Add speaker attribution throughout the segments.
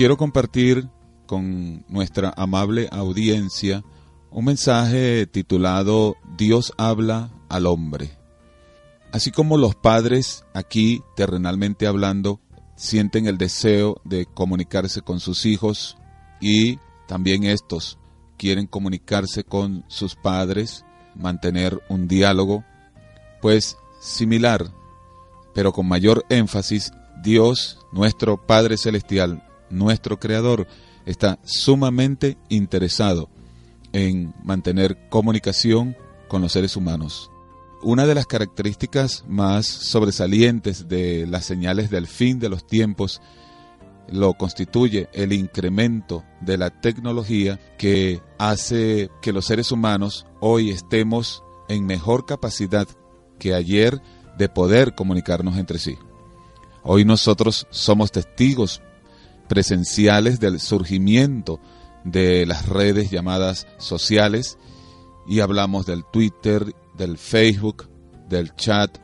Speaker 1: quiero compartir con nuestra amable audiencia un mensaje titulado Dios habla al hombre. Así como los padres aquí, terrenalmente hablando, sienten el deseo de comunicarse con sus hijos y también estos quieren comunicarse con sus padres, mantener un diálogo, pues similar, pero con mayor énfasis, Dios, nuestro Padre Celestial, nuestro Creador, está sumamente interesado en mantener comunicación con los seres humanos. Una de las características más sobresalientes de las señales del fin de los tiempos lo constituye el incremento de la tecnología que hace que los seres humanos hoy estemos en mejor capacidad que ayer de poder comunicarnos entre sí. Hoy nosotros somos testigos presenciales del surgimiento de las redes llamadas sociales y hablamos del Twitter, del Facebook, del chat,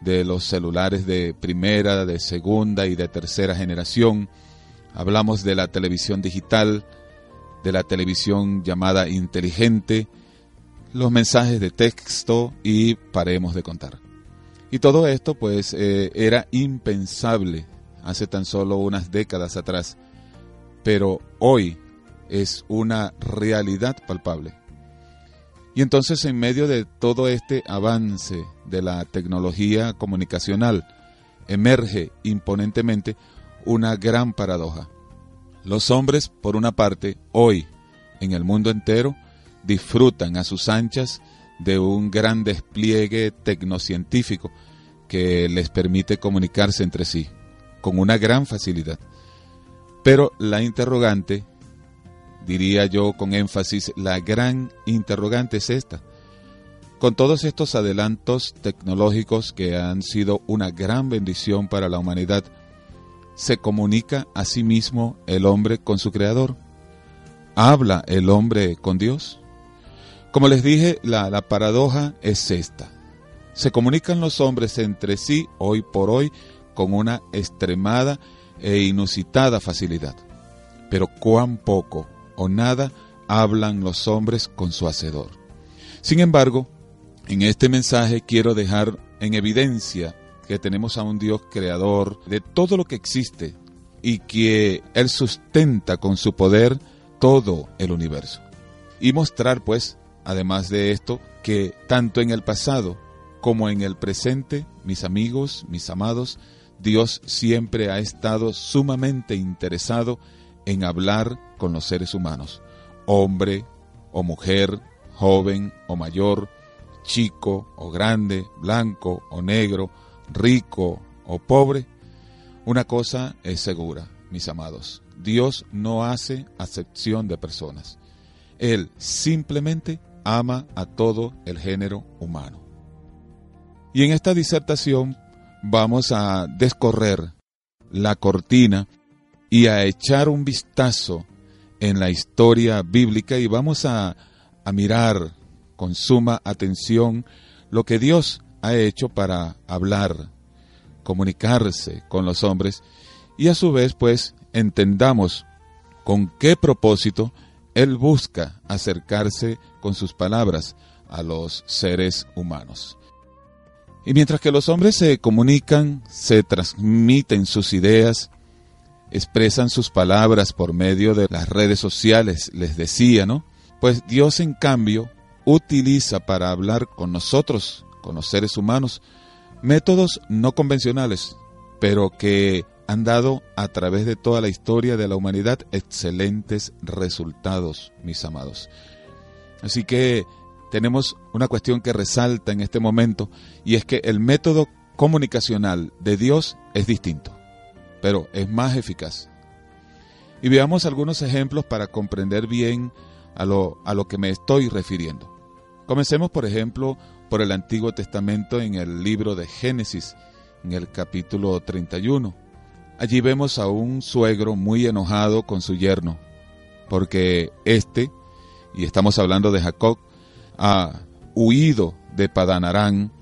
Speaker 1: de los celulares de primera, de segunda y de tercera generación. Hablamos de la televisión digital, de la televisión llamada inteligente, los mensajes de texto y paremos de contar. Y todo esto pues eh, era impensable hace tan solo unas décadas atrás, pero hoy es una realidad palpable. Y entonces en medio de todo este avance de la tecnología comunicacional, emerge imponentemente una gran paradoja. Los hombres, por una parte, hoy, en el mundo entero, disfrutan a sus anchas de un gran despliegue tecnocientífico que les permite comunicarse entre sí con una gran facilidad. Pero la interrogante, diría yo con énfasis, la gran interrogante es esta. Con todos estos adelantos tecnológicos que han sido una gran bendición para la humanidad, ¿se comunica a sí mismo el hombre con su Creador? ¿Habla el hombre con Dios? Como les dije, la, paradoja es esta. Se comunican los hombres entre sí hoy por hoy con una extremada e inusitada facilidad. Pero cuán poco o nada hablan los hombres con su Hacedor. Sin embargo, en este mensaje quiero dejar en evidencia que tenemos a un Dios creador de todo lo que existe y que Él sustenta con su poder todo el universo. Y mostrar pues Además de esto, que tanto en el pasado como en el presente, mis amigos, mis amados, Dios siempre ha estado sumamente interesado en hablar con los seres humanos, hombre o mujer, joven o mayor, chico o grande, blanco o negro, rico o pobre. Una cosa es segura, mis amados, Dios no hace acepción de personas. Él simplemente ama a todo el género humano. Y en esta disertación vamos a descorrer la cortina y a echar un vistazo en la historia bíblica y vamos a, a mirar con suma atención lo que Dios ha hecho para hablar, comunicarse con los hombres y a su vez pues entendamos con qué propósito Él busca acercarse con sus palabras a los seres humanos. Y mientras que los hombres se comunican, se transmiten sus ideas, expresan sus palabras por medio de las redes sociales, les decía, ¿no? Pues Dios en cambio utiliza para hablar con nosotros, con los seres humanos, métodos no convencionales, pero que han dado a través de toda la historia de la humanidad excelentes resultados, mis amados. Así que tenemos una cuestión que resalta en este momento y es que el método comunicacional de Dios es distinto, pero es más eficaz. Y veamos algunos ejemplos para comprender bien a lo, a lo que me estoy refiriendo. Comencemos, por ejemplo, por el Antiguo Testamento en el libro de Génesis, en el capítulo 31. Allí vemos a un suegro muy enojado con su yerno, porque éste y estamos hablando de Jacob, ha huido de Padanarán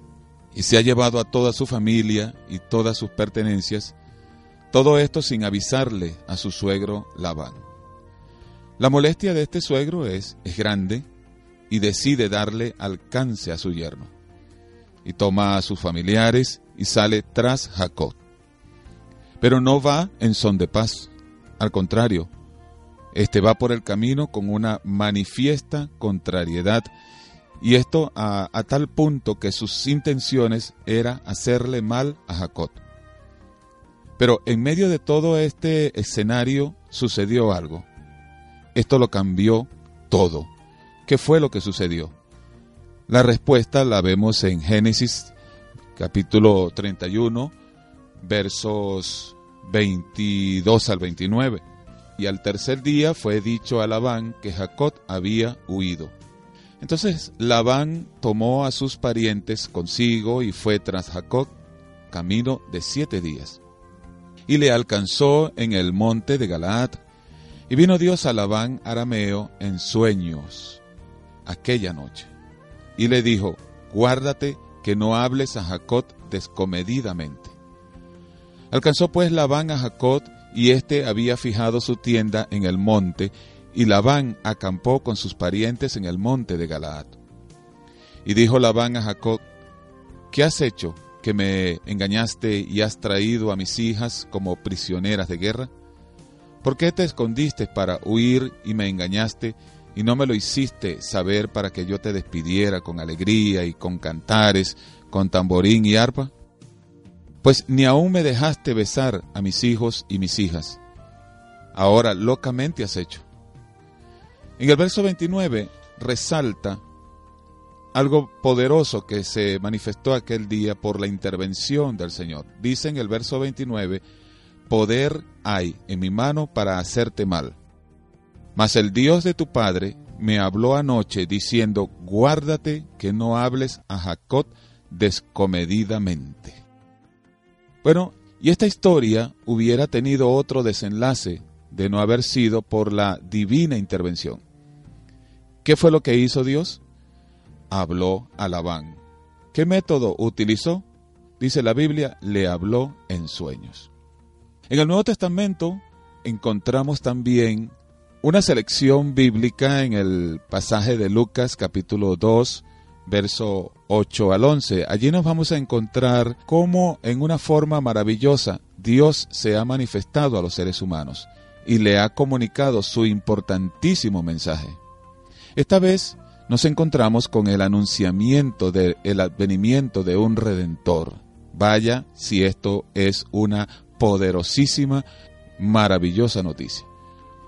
Speaker 1: y se ha llevado a toda su familia y todas sus pertenencias Todo esto sin avisarle a su suegro Labán. La molestia de este suegro es, es grande y decide darle alcance a su yerno. Y toma a sus familiares y sale tras Jacob. Pero no va en son de paz. Al contrario, este va por el camino con una manifiesta contrariedad y esto a, tal punto que sus intenciones era hacerle mal a Jacob. Pero en medio de todo este escenario sucedió algo. Esto lo cambió todo. ¿Qué fue lo que sucedió? La respuesta la vemos en Génesis capítulo 31, versos 22 al 29. Y al tercer día fue dicho a Labán que Jacob había huido. Entonces Labán tomó a sus parientes consigo y fue tras Jacob camino de siete días. Y le alcanzó en el monte de Galaad. Y vino Dios a Labán arameo en sueños aquella noche. Y le dijo, guárdate que no hables a Jacob descomedidamente. Alcanzó pues Labán a Jacob, y éste había fijado su tienda en el monte, y Labán acampó con sus parientes en el monte de Galaad. Y dijo Labán a Jacob, ¿qué has hecho que me engañaste y has traído a mis hijas como prisioneras de guerra? ¿Por qué te escondiste para huir y me engañaste y no me lo hiciste saber para que yo te despidiera con alegría y con cantares, con tamborín y arpa? Pues ni aún me dejaste besar a mis hijos y mis hijas. Ahora locamente has hecho. En el verso 29 resalta algo poderoso que se manifestó aquel día por la intervención del Señor. Dice en el verso 29, poder hay en mi mano para hacerte mal mas el Dios de tu padre me habló anoche diciendo, guárdate que no hables a Jacob descomedidamente. Bueno, y esta historia hubiera tenido otro desenlace de no haber sido por la divina intervención. ¿Qué fue lo que hizo Dios? Habló a Labán. ¿Qué método utilizó? Dice la Biblia, le habló en sueños. En el Nuevo Testamento encontramos también una selección bíblica en el pasaje de Lucas capítulo 2, verso 8 al 11. Allí nos vamos a encontrar cómo en una forma maravillosa Dios se ha manifestado a los seres humanos y le ha comunicado su importantísimo mensaje. Esta vez nos encontramos con el anunciamiento del advenimiento de un redentor. Vaya si esto es una poderosísima, maravillosa noticia.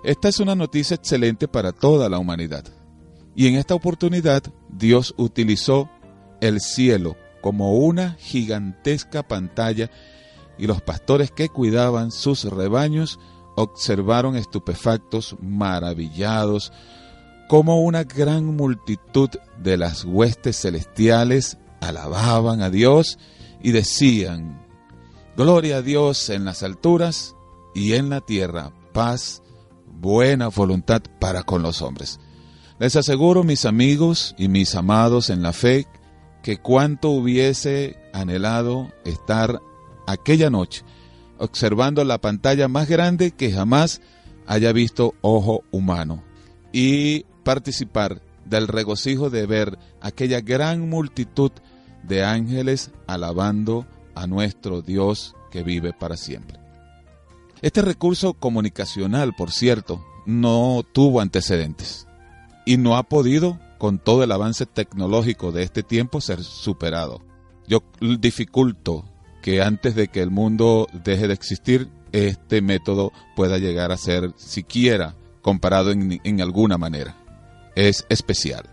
Speaker 1: Esta es una noticia excelente para toda la humanidad. Y en esta oportunidad Dios utilizó el cielo como una gigantesca pantalla y los pastores que cuidaban sus rebaños observaron estupefactos, maravillados, como una gran multitud de las huestes celestiales alababan a Dios y decían, Gloria a Dios en las alturas y en la tierra, paz buena voluntad para con los hombres. Les aseguro, mis amigos y mis amados en la fe, que cuánto hubiese anhelado estar aquella noche observando la pantalla más grande que jamás haya visto ojo humano y participar del regocijo de ver aquella gran multitud de ángeles alabando a nuestro Dios que vive para siempre. Este recurso comunicacional, por cierto, no tuvo antecedentes y no ha podido, con todo el avance tecnológico de este tiempo, ser superado. Yo dificulto que antes de que el mundo deje de existir, este método pueda llegar a ser siquiera comparado en, en alguna manera. Es especial.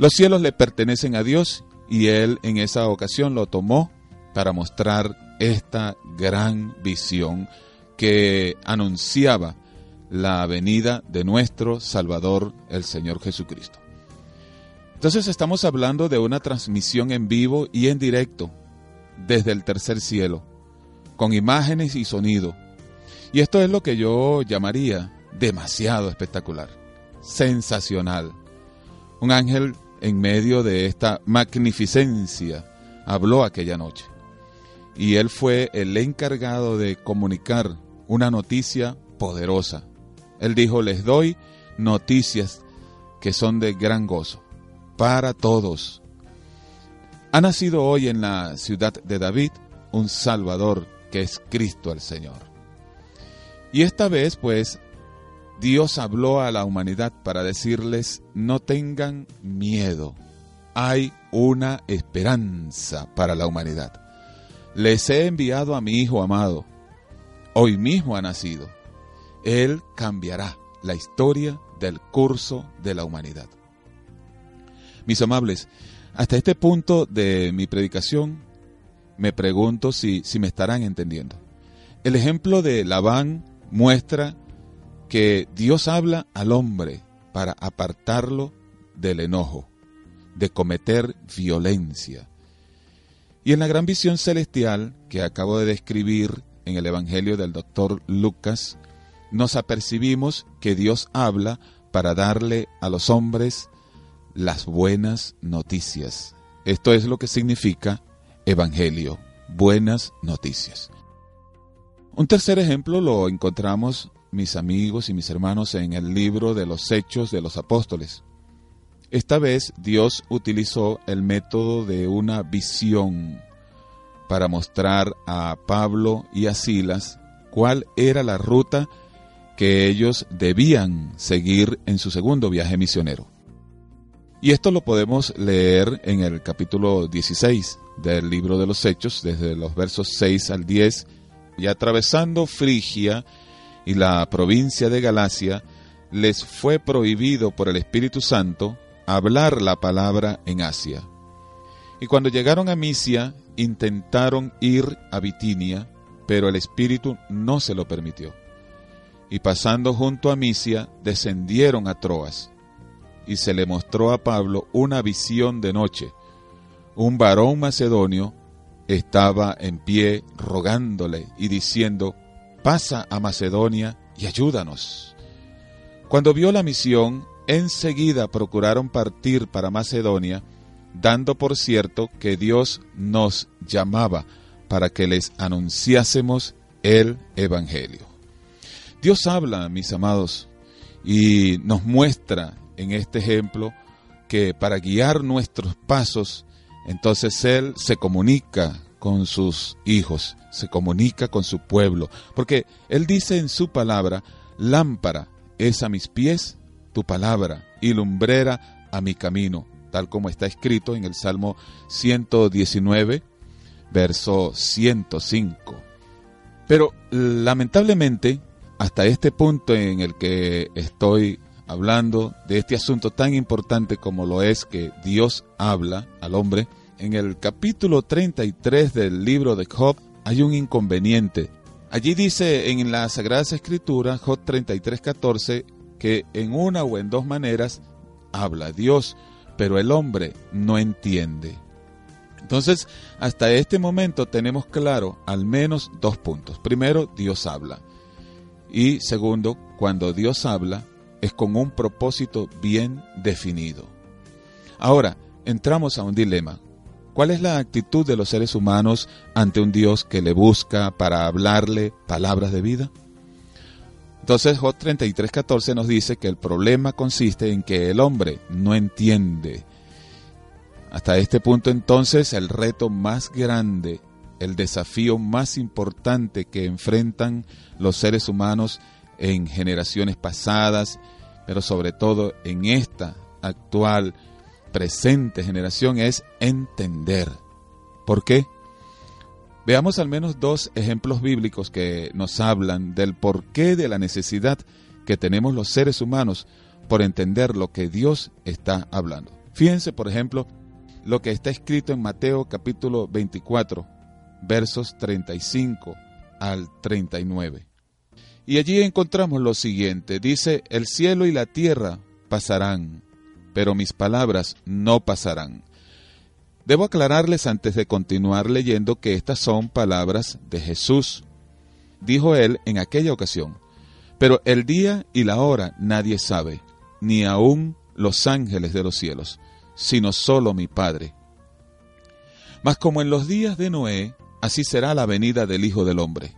Speaker 1: Los cielos le pertenecen a Dios y Él en esa ocasión lo tomó para mostrar esta gran visión que anunciaba la venida de nuestro Salvador, el Señor Jesucristo. Entonces estamos hablando de una transmisión en vivo y en directo desde el tercer cielo, con imágenes y sonido. Y esto es lo que yo llamaría demasiado espectacular, sensacional. Un ángel en medio de esta magnificencia habló aquella noche y él fue el encargado de comunicar una noticia poderosa. Él dijo, les doy noticias que son de gran gozo para todos. Ha nacido hoy en la ciudad de David un Salvador que es Cristo el Señor. Y esta vez pues Dios habló a la humanidad para decirles, no tengan miedo, hay una esperanza para la humanidad. Les he enviado a mi Hijo amado, hoy mismo ha nacido. Él cambiará la historia del curso de la humanidad. Mis amables, hasta este punto de mi predicación me pregunto si, si me estarán entendiendo. El ejemplo de Labán muestra que Dios habla al hombre para apartarlo del enojo, de cometer violencia. Y en la gran visión celestial que acabo de describir en el Evangelio del doctor Lucas, nos apercibimos que Dios habla para darle a los hombres las buenas noticias. Esto es lo que significa Evangelio, buenas noticias. Un tercer ejemplo lo encontramos mis amigos y mis hermanos, en el libro de los Hechos de los Apóstoles. Esta vez Dios utilizó el método de una visión para mostrar a Pablo y a Silas cuál era la ruta que ellos debían seguir en su segundo viaje misionero. Y esto lo podemos leer en el capítulo 16 del libro de los Hechos, desde los versos 6 al 10, y atravesando Frigia y la provincia de Galacia, les fue prohibido por el Espíritu Santo hablar la palabra en Asia. Y cuando llegaron a Misia, intentaron ir a Bitinia, pero el Espíritu no se lo permitió. Y pasando junto a Misia, descendieron a Troas. Y se le mostró a Pablo una visión de noche. Un varón macedonio estaba en pie rogándole y diciendo, pasa a Macedonia y ayúdanos. Cuando vio la misión, enseguida procuraron partir para Macedonia, dando por cierto que Dios nos llamaba para que les anunciásemos el Evangelio. Dios habla, mis amados, y nos muestra en este ejemplo que para guiar nuestros pasos, entonces Él se comunica con sus hijos, se comunica con su pueblo, porque Él dice en su palabra, lámpara es a mis pies tu palabra y lumbrera a mi camino, tal como está escrito en el Salmo 119, verso 105. Pero lamentablemente, hasta este punto en el que estoy hablando de este asunto tan importante como lo es que Dios habla al hombre, en el capítulo 33 del libro de Job hay un inconveniente. Allí dice en la Sagrada Escritura, Job 33:14, que en una o en dos maneras habla Dios, pero el hombre no entiende. Entonces, hasta este momento tenemos claro al menos dos puntos. Primero, Dios habla. Y segundo, cuando Dios habla, es con un propósito bien definido. Ahora, entramos a un dilema. ¿Cuál es la actitud de los seres humanos ante un Dios que le busca para hablarle palabras de vida? Entonces Job 33:14 nos dice que el problema consiste en que el hombre no entiende. Hasta este punto entonces el reto más grande, el desafío más importante que enfrentan los seres humanos en generaciones pasadas, pero sobre todo en esta actual presente generación es entender. ¿Por qué? Veamos al menos dos ejemplos bíblicos que nos hablan del porqué de la necesidad que tenemos los seres humanos por entender lo que Dios está hablando. Fíjense, por ejemplo, lo que está escrito en Mateo capítulo 24, versos 35 al 39. Y allí encontramos lo siguiente, dice, el cielo y la tierra pasarán, pero mis palabras no pasarán. Debo aclararles antes de continuar leyendo que estas son palabras de Jesús. Dijo él en aquella ocasión, pero el día y la hora nadie sabe, ni aun los ángeles de los cielos, sino solo mi Padre. Mas como en los días de Noé, así será la venida del Hijo del Hombre.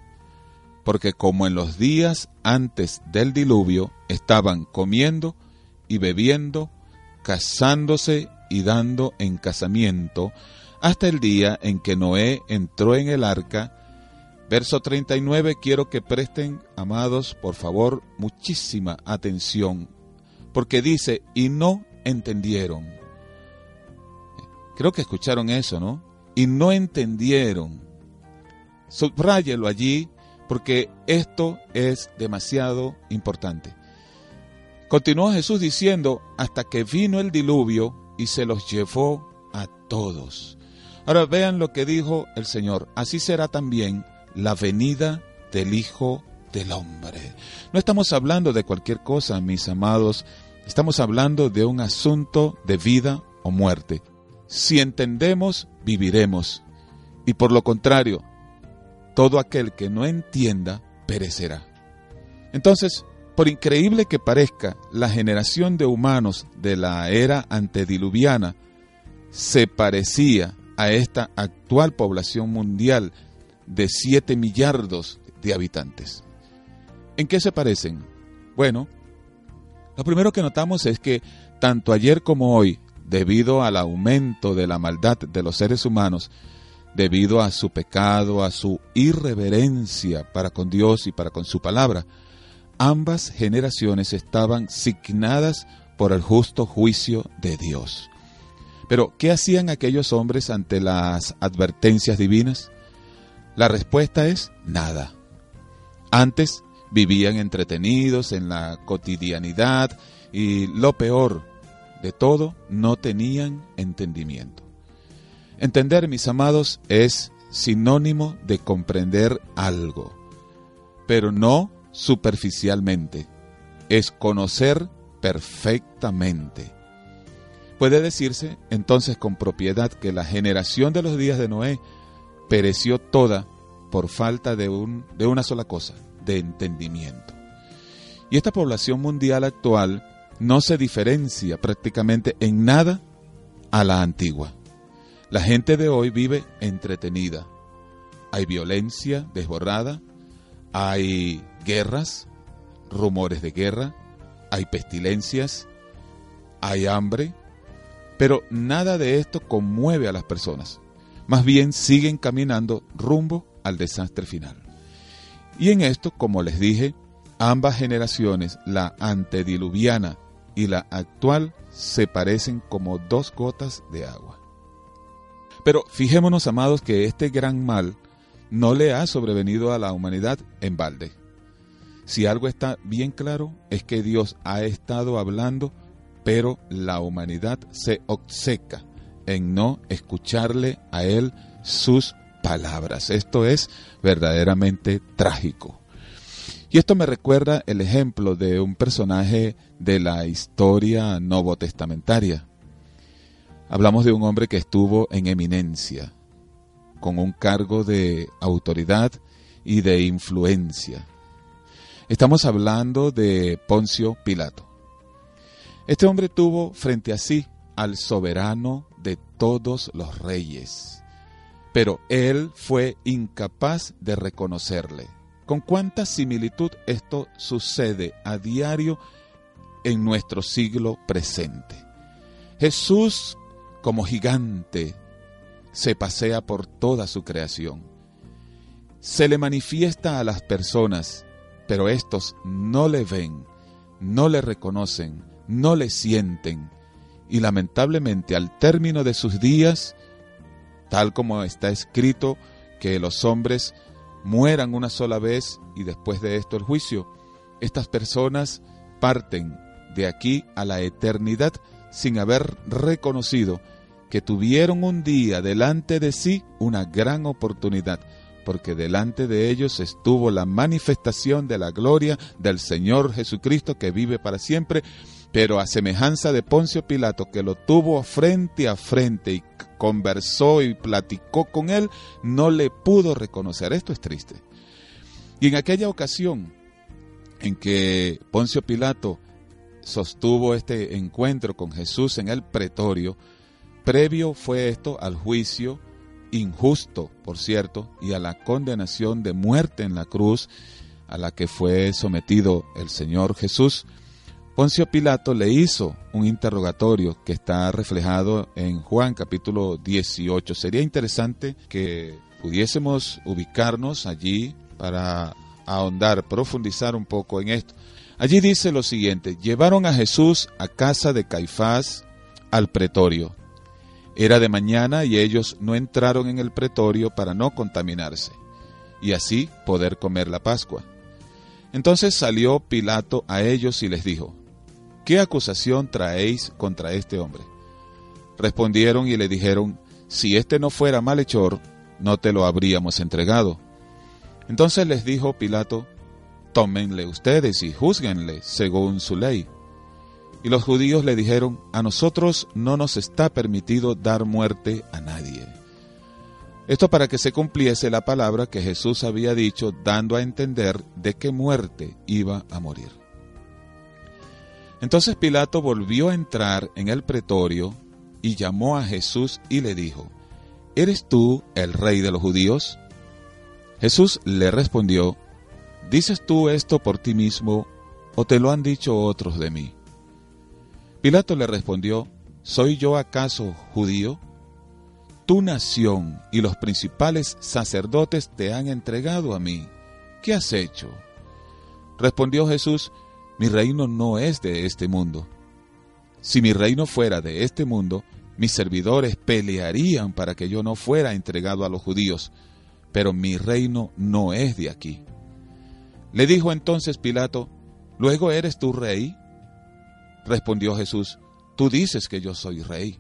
Speaker 1: Porque como en los días antes del diluvio estaban comiendo y bebiendo, casándose y dando en casamiento, hasta el día en que Noé entró en el arca. Verso 39, quiero que presten, amados, por favor, muchísima atención, porque dice, y no entendieron. Creo que escucharon eso, ¿no? Y no entendieron. Subráyelo allí, porque esto es demasiado importante. Continuó Jesús diciendo, hasta que vino el diluvio y se los llevó a todos. Ahora vean lo que dijo el Señor. Así será también la venida del Hijo del Hombre. No estamos hablando de cualquier cosa, mis amados. Estamos hablando de un asunto de vida o muerte. Si entendemos, viviremos. Y por lo contrario, todo aquel que no entienda, perecerá. Entonces, por increíble que parezca, la generación de humanos de la era antediluviana se parecía a esta actual población mundial de 7 millardos de habitantes. ¿En qué se parecen? Bueno, lo primero que notamos es que tanto ayer como hoy, debido al aumento de la maldad de los seres humanos, debido a su pecado, a su irreverencia para con Dios y para con su palabra, ambas generaciones estaban signadas por el justo juicio de Dios. Pero, ¿qué hacían aquellos hombres ante las advertencias divinas? La respuesta es nada. Antes vivían entretenidos en la cotidianidad y lo peor de todo, no tenían entendimiento. Entender, mis amados, es sinónimo de comprender algo, pero no superficialmente, es conocer perfectamente. Puede decirse entonces con propiedad que la generación de los días de Noé pereció toda por falta de, un, de una sola cosa, de entendimiento. Y esta población mundial actual no se diferencia prácticamente en nada a la antigua. La gente de hoy vive entretenida. Hay violencia desbordada, hay guerras, rumores de guerra, hay pestilencias, hay hambre, pero nada de esto conmueve a las personas. Más bien siguen caminando rumbo al desastre final. Y en esto, como les dije, ambas generaciones, la antediluviana y la actual, se parecen como dos gotas de agua. Pero fijémonos, amados, que este gran mal no le ha sobrevenido a la humanidad en balde. Si algo está bien claro es que Dios ha estado hablando pero la humanidad se obceca en no escucharle a Él sus palabras. Esto es verdaderamente trágico. Y esto me recuerda el ejemplo de un personaje de la historia novotestamentaria. Hablamos de un hombre que estuvo en eminencia, con un cargo de autoridad y de influencia. Estamos hablando de Poncio Pilato. Este hombre tuvo frente a sí al soberano de todos los reyes, pero él fue incapaz de reconocerle. ¿Con cuánta similitud esto sucede a diario en nuestro siglo presente? Jesús, como gigante, se pasea por toda su creación. Se le manifiesta a las personas, pero estos no le ven, no le reconocen, no le sienten. Y lamentablemente al término de sus días, tal como está escrito, que los hombres mueran una sola vez y después de esto el juicio, estas personas parten de aquí a la eternidad sin haber reconocido que tuvieron un día delante de sí una gran oportunidad, porque delante de ellos estuvo la manifestación de la gloria del Señor Jesucristo que vive para siempre pero a semejanza de Poncio Pilato, que lo tuvo frente a frente y conversó y platicó con él, no le pudo reconocer. Esto es triste. Y en aquella ocasión en que Poncio Pilato sostuvo este encuentro con Jesús en el pretorio, previo fue esto al juicio injusto, por cierto, y a la condenación de muerte en la cruz a la que fue sometido el Señor Jesús, Poncio Pilato le hizo un interrogatorio que está reflejado en Juan capítulo 18. Sería interesante que pudiésemos ubicarnos allí para ahondar, profundizar un poco en esto. Allí dice lo siguiente, llevaron a Jesús a casa de Caifás al pretorio. Era de mañana y ellos no entraron en el pretorio para no contaminarse y así poder comer la Pascua. Entonces salió Pilato a ellos y les dijo, ¿qué acusación traéis contra este hombre? Respondieron y le dijeron, si éste no fuera malhechor, no te lo habríamos entregado. Entonces les dijo Pilato, tómenle ustedes y juzguenle según su ley. Y los judíos le dijeron, a nosotros no nos está permitido dar muerte a nadie. Esto para que se cumpliese la palabra que Jesús había dicho, dando a entender de qué muerte iba a morir. Entonces Pilato volvió a entrar en el pretorio y llamó a Jesús y le dijo, ¿Eres tú el rey de los judíos? Jesús le respondió, ¿dices tú esto por ti mismo o te lo han dicho otros de mí? Pilato le respondió, ¿soy yo acaso judío? Tu nación y los principales sacerdotes te han entregado a mí. ¿Qué has hecho? Respondió Jesús, mi reino no es de este mundo. Si mi reino fuera de este mundo, mis servidores pelearían para que yo no fuera entregado a los judíos, pero mi reino no es de aquí. Le dijo entonces Pilato, ¿luego eres tú rey? Respondió Jesús, tú dices que yo soy rey.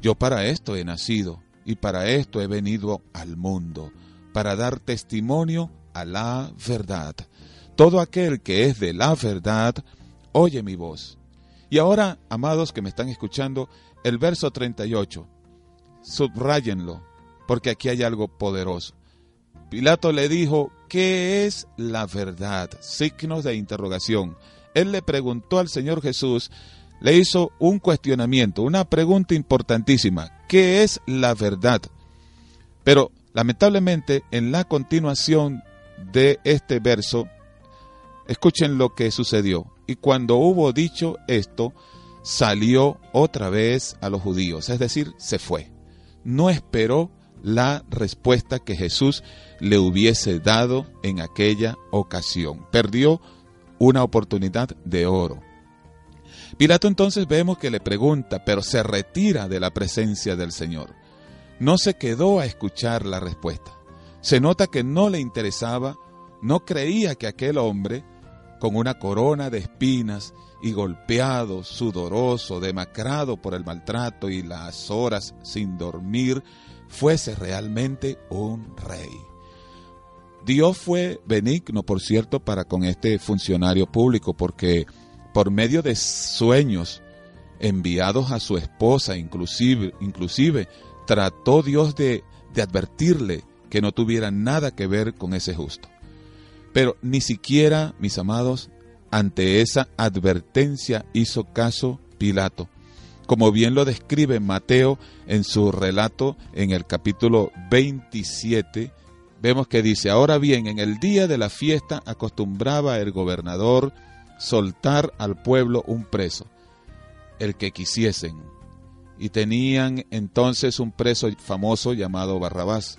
Speaker 1: Yo para esto he nacido y para esto he venido al mundo, para dar testimonio a la verdad. Todo aquel que es de la verdad, oye mi voz. Y ahora, amados que me están escuchando, el verso 38, subrayenlo, porque aquí hay algo poderoso. Pilato le dijo, ¿qué es la verdad? Signos de interrogación él le preguntó al Señor Jesús, le hizo un cuestionamiento, una pregunta importantísima, ¿qué es la verdad? Pero lamentablemente en la continuación de este verso, escuchen lo que sucedió. Y cuando hubo dicho esto, salió otra vez a los judíos, es decir, se fue. No esperó la respuesta que Jesús le hubiese dado en aquella ocasión. Perdió una oportunidad de oro. Pilato entonces vemos que le pregunta, pero se retira de la presencia del Señor. No se quedó a escuchar la respuesta. Se nota que no le interesaba, no creía que aquel hombre, con una corona de espinas y golpeado, sudoroso, demacrado por el maltrato y las horas sin dormir, fuese realmente un rey. Dios fue benigno, por cierto, para con este funcionario público, porque por medio de sueños enviados a su esposa, inclusive, inclusive trató Dios de, de advertirle que no tuviera nada que ver con ese justo. Pero ni siquiera, mis amados, ante esa advertencia hizo caso Pilato. Como bien lo describe Mateo en su relato en el capítulo 27, vemos que dice, ahora bien, en el día de la fiesta acostumbraba el gobernador soltar al pueblo un preso, el que quisiesen, y tenían entonces un preso famoso llamado Barrabás.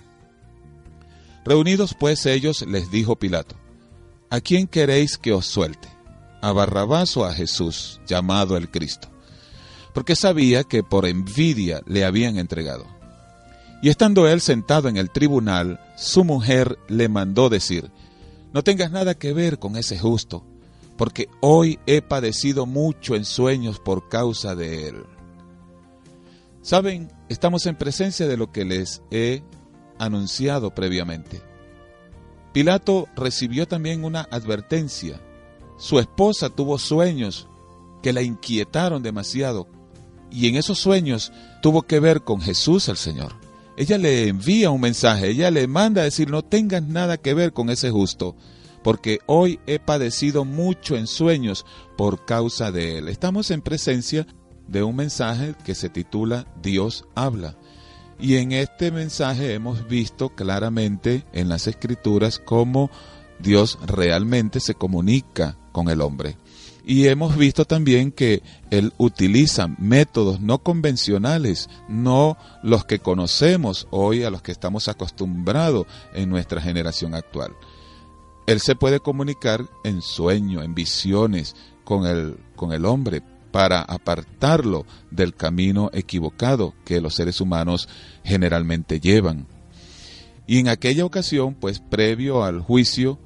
Speaker 1: Reunidos pues ellos, les dijo Pilato, ¿a quién queréis que os suelte? ¿A Barrabás o a Jesús, llamado el Cristo? Porque sabía que por envidia le habían entregado. Y estando él sentado en el tribunal, su mujer le mandó decir, no tengas nada que ver con ese justo, porque hoy he padecido mucho en sueños por causa de él. Saben, estamos en presencia de lo que les he anunciado previamente. Pilato recibió también una advertencia. Su esposa tuvo sueños que la inquietaron demasiado y en esos sueños tuvo que ver con Jesús el Señor ella le envía un mensaje, ella le manda a decir, no tengas nada que ver con ese justo, porque hoy he padecido mucho en sueños por causa de él. Estamos en presencia de un mensaje que se titula Dios habla. Y en este mensaje hemos visto claramente en las escrituras cómo Dios realmente se comunica con el hombre. Y hemos visto también que Él utiliza métodos no convencionales, no los que conocemos hoy, a los que estamos acostumbrados en nuestra generación actual. Él se puede comunicar en sueño, en visiones con el, con el hombre para apartarlo del camino equivocado que los seres humanos generalmente llevan. Y en aquella ocasión, pues previo al juicio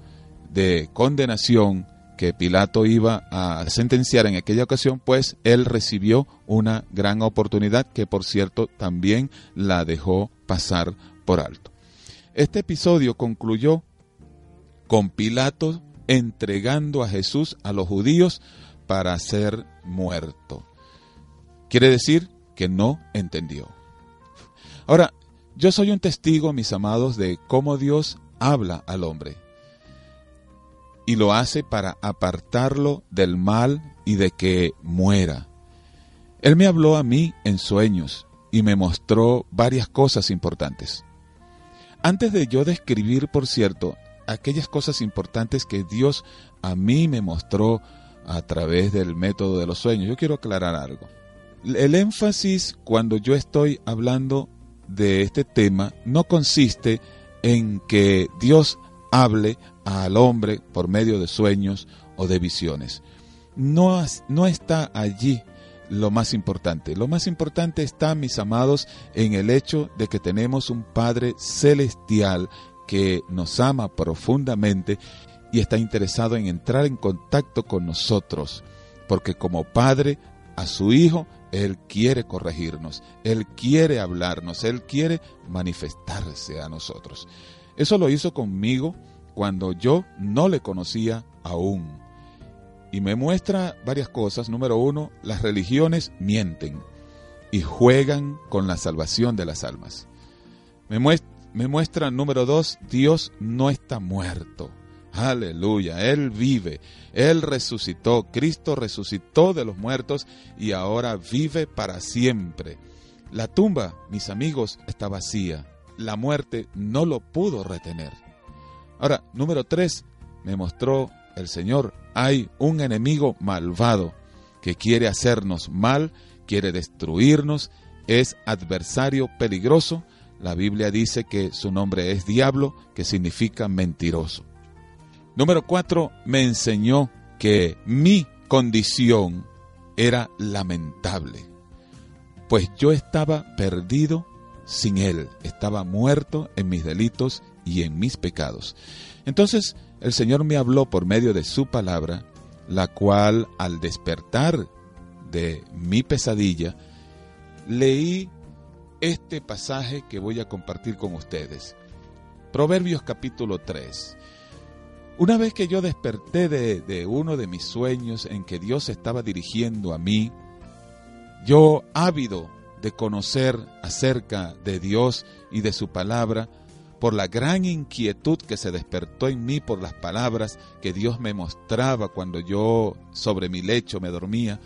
Speaker 1: de condenación que Pilato iba a sentenciar en aquella ocasión, pues él recibió una gran oportunidad que por cierto también la dejó pasar por alto. Este episodio concluyó con Pilato entregando a Jesús a los judíos para ser muerto. Quiere decir que no entendió. Ahora, yo soy un testigo, mis amados, de cómo Dios habla al hombre. Y lo hace para apartarlo del mal y de que muera. Él me habló a mí en sueños y me mostró varias cosas importantes. Antes de yo describir, por cierto, aquellas cosas importantes que Dios a mí me mostró a través del método de los sueños. Yo quiero aclarar algo. El énfasis cuando yo estoy hablando de este tema no consiste en que Dios hable al hombre por medio de sueños o de visiones. No, no está allí lo más importante. Lo más importante está, mis amados, en el hecho de que tenemos un Padre celestial que nos ama profundamente y está interesado en entrar en contacto con nosotros, porque como Padre a su Hijo, Él quiere corregirnos, Él quiere hablarnos, Él quiere manifestarse a nosotros. Eso lo hizo conmigo cuando yo no le conocía aún. Y me muestra varias cosas. Número uno, las religiones mienten y juegan con la salvación de las almas. Me muestra, me muestra, número dos, Dios no está muerto. Aleluya, Él vive, Él resucitó, Cristo resucitó de los muertos y ahora vive para siempre. La tumba, mis amigos, está vacía. La muerte no lo pudo retener. Ahora, número tres, me mostró el Señor, hay un enemigo malvado que quiere hacernos mal, quiere destruirnos, es adversario peligroso. La Biblia dice que su nombre es diablo, que significa mentiroso. Número cuatro, me enseñó que mi condición era lamentable, pues yo estaba perdido sin Él, estaba muerto en mis delitos y en mis pecados. Entonces el Señor me habló por medio de su palabra, la cual al despertar de mi pesadilla, leí este pasaje que voy a compartir con ustedes. Proverbios capítulo 3. Una vez que yo desperté de, uno de mis sueños en que Dios estaba dirigiendo a mí, yo ávido de conocer acerca de Dios y de su palabra, por la gran inquietud que se despertó en mí por las palabras que Dios me mostraba cuando yo sobre mi lecho me dormía,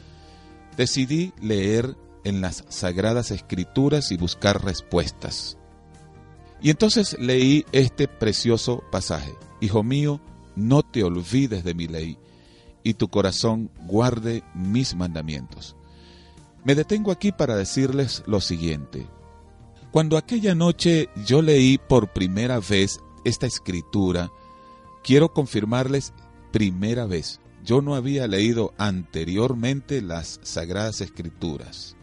Speaker 1: decidí leer en las sagradas escrituras y buscar respuestas. Y entonces leí este precioso pasaje. Hijo mío, no te olvides de mi ley, y tu corazón guarde mis mandamientos. Me detengo aquí para decirles lo siguiente. Cuando aquella noche yo leí por primera vez esta escritura, quiero confirmarles primera vez. Yo no había leído anteriormente las sagradas escrituras.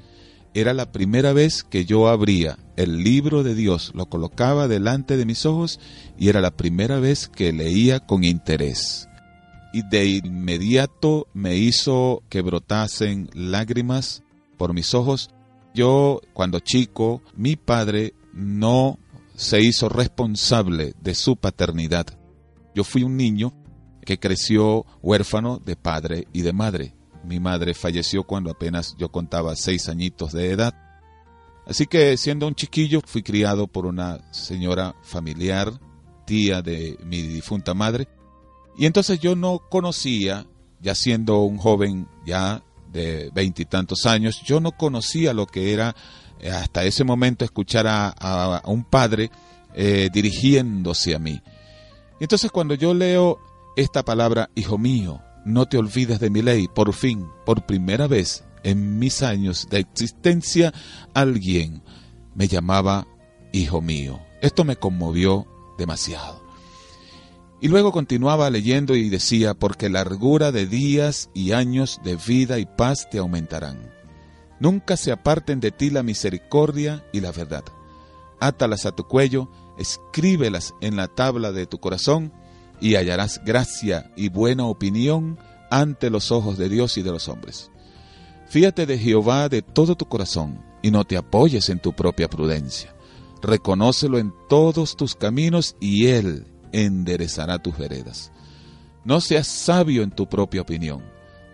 Speaker 1: Era la primera vez que yo abría el libro de Dios, lo colocaba delante de mis ojos y era la primera vez que leía con interés. Y de inmediato me hizo que brotasen lágrimas por mis ojos. Yo, cuando chico, mi padre no se hizo responsable de su paternidad. Yo fui un niño que creció huérfano de padre y de madre. Mi madre falleció cuando apenas yo contaba seis añitos de edad. Así que siendo un chiquillo fui criado por una señora familiar, tía de mi difunta madre. Y entonces yo no conocía, ya siendo un joven ya de veintitantos años, yo no conocía lo que era hasta ese momento escuchar a, un padre eh, dirigiéndose a mí. Entonces cuando yo leo esta palabra, hijo mío, no te olvides de mi ley, por fin, por primera vez en mis años de existencia, alguien me llamaba hijo mío. Esto me conmovió demasiado. Y luego continuaba leyendo y decía, porque largura de días y años de vida y paz te aumentarán. Nunca se aparten de ti la misericordia y la verdad. Átalas a tu cuello, escríbelas en la tabla de tu corazón, y hallarás gracia y buena opinión ante los ojos de Dios y de los hombres. Fíate de Jehová de todo tu corazón, y no te apoyes en tu propia prudencia. Reconócelo en todos tus caminos, y Él enderezará tus veredas. No seas sabio en tu propia opinión.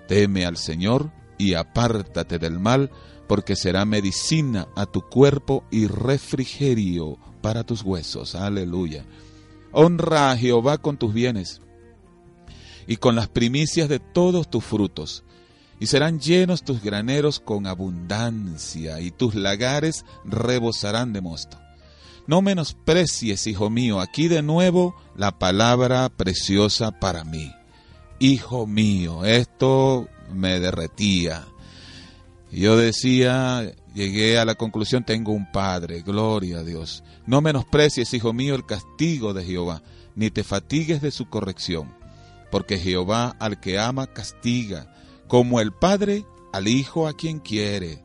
Speaker 1: Teme al Señor y apártate del mal, porque será medicina a tu cuerpo y refrigerio para tus huesos. Aleluya. Honra a Jehová con tus bienes y con las primicias de todos tus frutos, y serán llenos tus graneros con abundancia, y tus lagares rebosarán de mosto. No menosprecies, hijo mío, aquí de nuevo la palabra preciosa para mí. Hijo mío, esto me derretía. Yo decía, llegué a la conclusión, tengo un Padre, gloria a Dios. No menosprecies, hijo mío, el castigo de Jehová, ni te fatigues de su corrección, porque Jehová al que ama castiga, como el Padre al Hijo a quien quiere.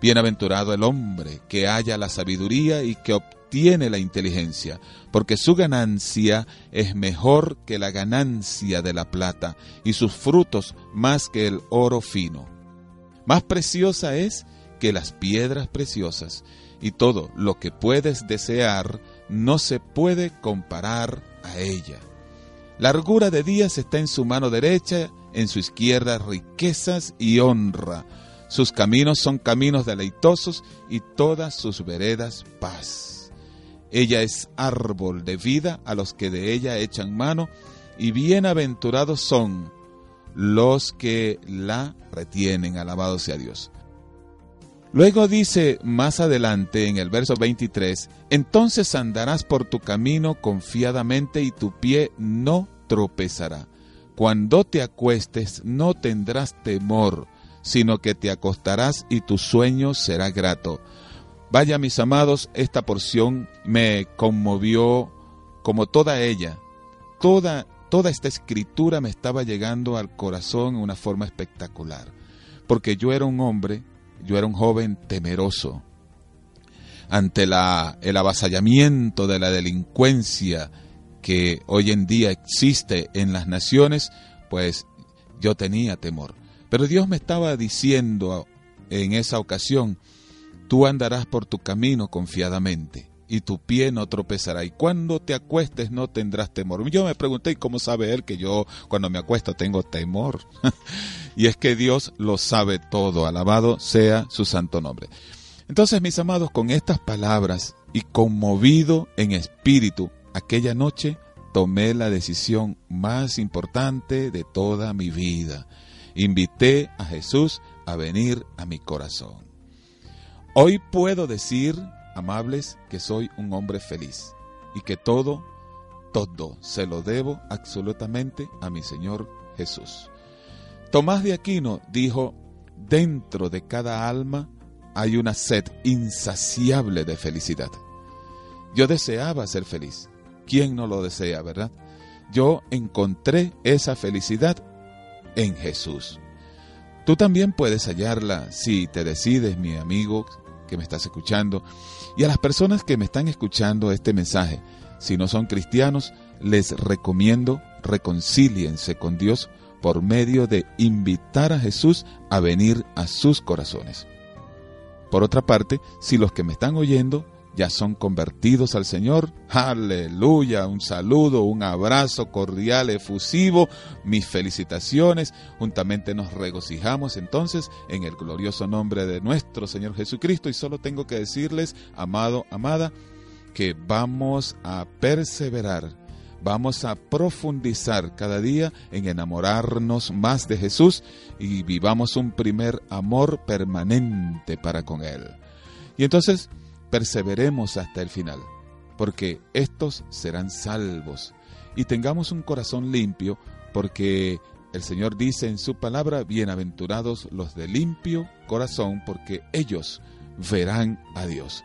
Speaker 1: Bienaventurado el hombre que haya la sabiduría y que obtiene la inteligencia, porque su ganancia es mejor que la ganancia de la plata, y sus frutos más que el oro fino. Más preciosa es que las piedras preciosas, y todo lo que puedes desear no se puede comparar a ella. Largura de días está en su mano derecha, en su izquierda riquezas y honra sus caminos son caminos deleitosos y todas sus veredas paz. Ella es árbol de vida a los que de ella echan mano, y bienaventurados son los que la retienen. Alabado sea Dios. Luego dice más adelante en el verso 23, entonces andarás por tu camino confiadamente y tu pie no tropezará. Cuando te acuestes no tendrás temor sino que te acostarás y tu sueño será grato. Vaya, mis amados, esta porción me conmovió como toda ella. Toda, toda esta escritura me estaba llegando al corazón en una forma espectacular. Porque yo era un hombre, yo era un joven temeroso. Ante el avasallamiento de la delincuencia que hoy en día existe en las naciones, pues yo tenía temor. Pero Dios me estaba diciendo en esa ocasión, tú andarás por tu camino confiadamente y tu pie no tropezará. Y cuando te acuestes no tendrás temor. Yo me pregunté, ¿y cómo sabe Él que yo cuando me acuesto tengo temor? y es que Dios lo sabe todo. Alabado sea su santo nombre. Entonces, mis amados, con estas palabras y conmovido en espíritu, aquella noche tomé la decisión más importante de toda mi vida invité a Jesús a venir a mi corazón. Hoy puedo decir, amables, que soy un hombre feliz y que todo, todo se lo debo absolutamente a mi Señor Jesús. Tomás de Aquino dijo, dentro de cada alma hay una sed insaciable de felicidad. Yo deseaba ser feliz. ¿Quién no lo desea, verdad? Yo encontré esa felicidad en Jesús. Tú también puedes hallarla si te decides, mi amigo que me estás escuchando, y a las personas que me están escuchando este mensaje, si no son cristianos, les recomiendo reconcíliense con Dios por medio de invitar a Jesús a venir a sus corazones. Por otra parte, si los que me están oyendo ya son convertidos al Señor. Aleluya, un saludo, un abrazo cordial, efusivo, mis felicitaciones. Juntamente nos regocijamos entonces en el glorioso nombre de nuestro Señor Jesucristo y solo tengo que decirles, amado, amada, que vamos a perseverar. Vamos a profundizar cada día en enamorarnos más de Jesús y vivamos un primer amor permanente para con Él. Y entonces perseveremos hasta el final, porque estos serán salvos. Y tengamos un corazón limpio, porque el Señor dice en su palabra, bienaventurados los de limpio corazón, porque ellos verán a Dios.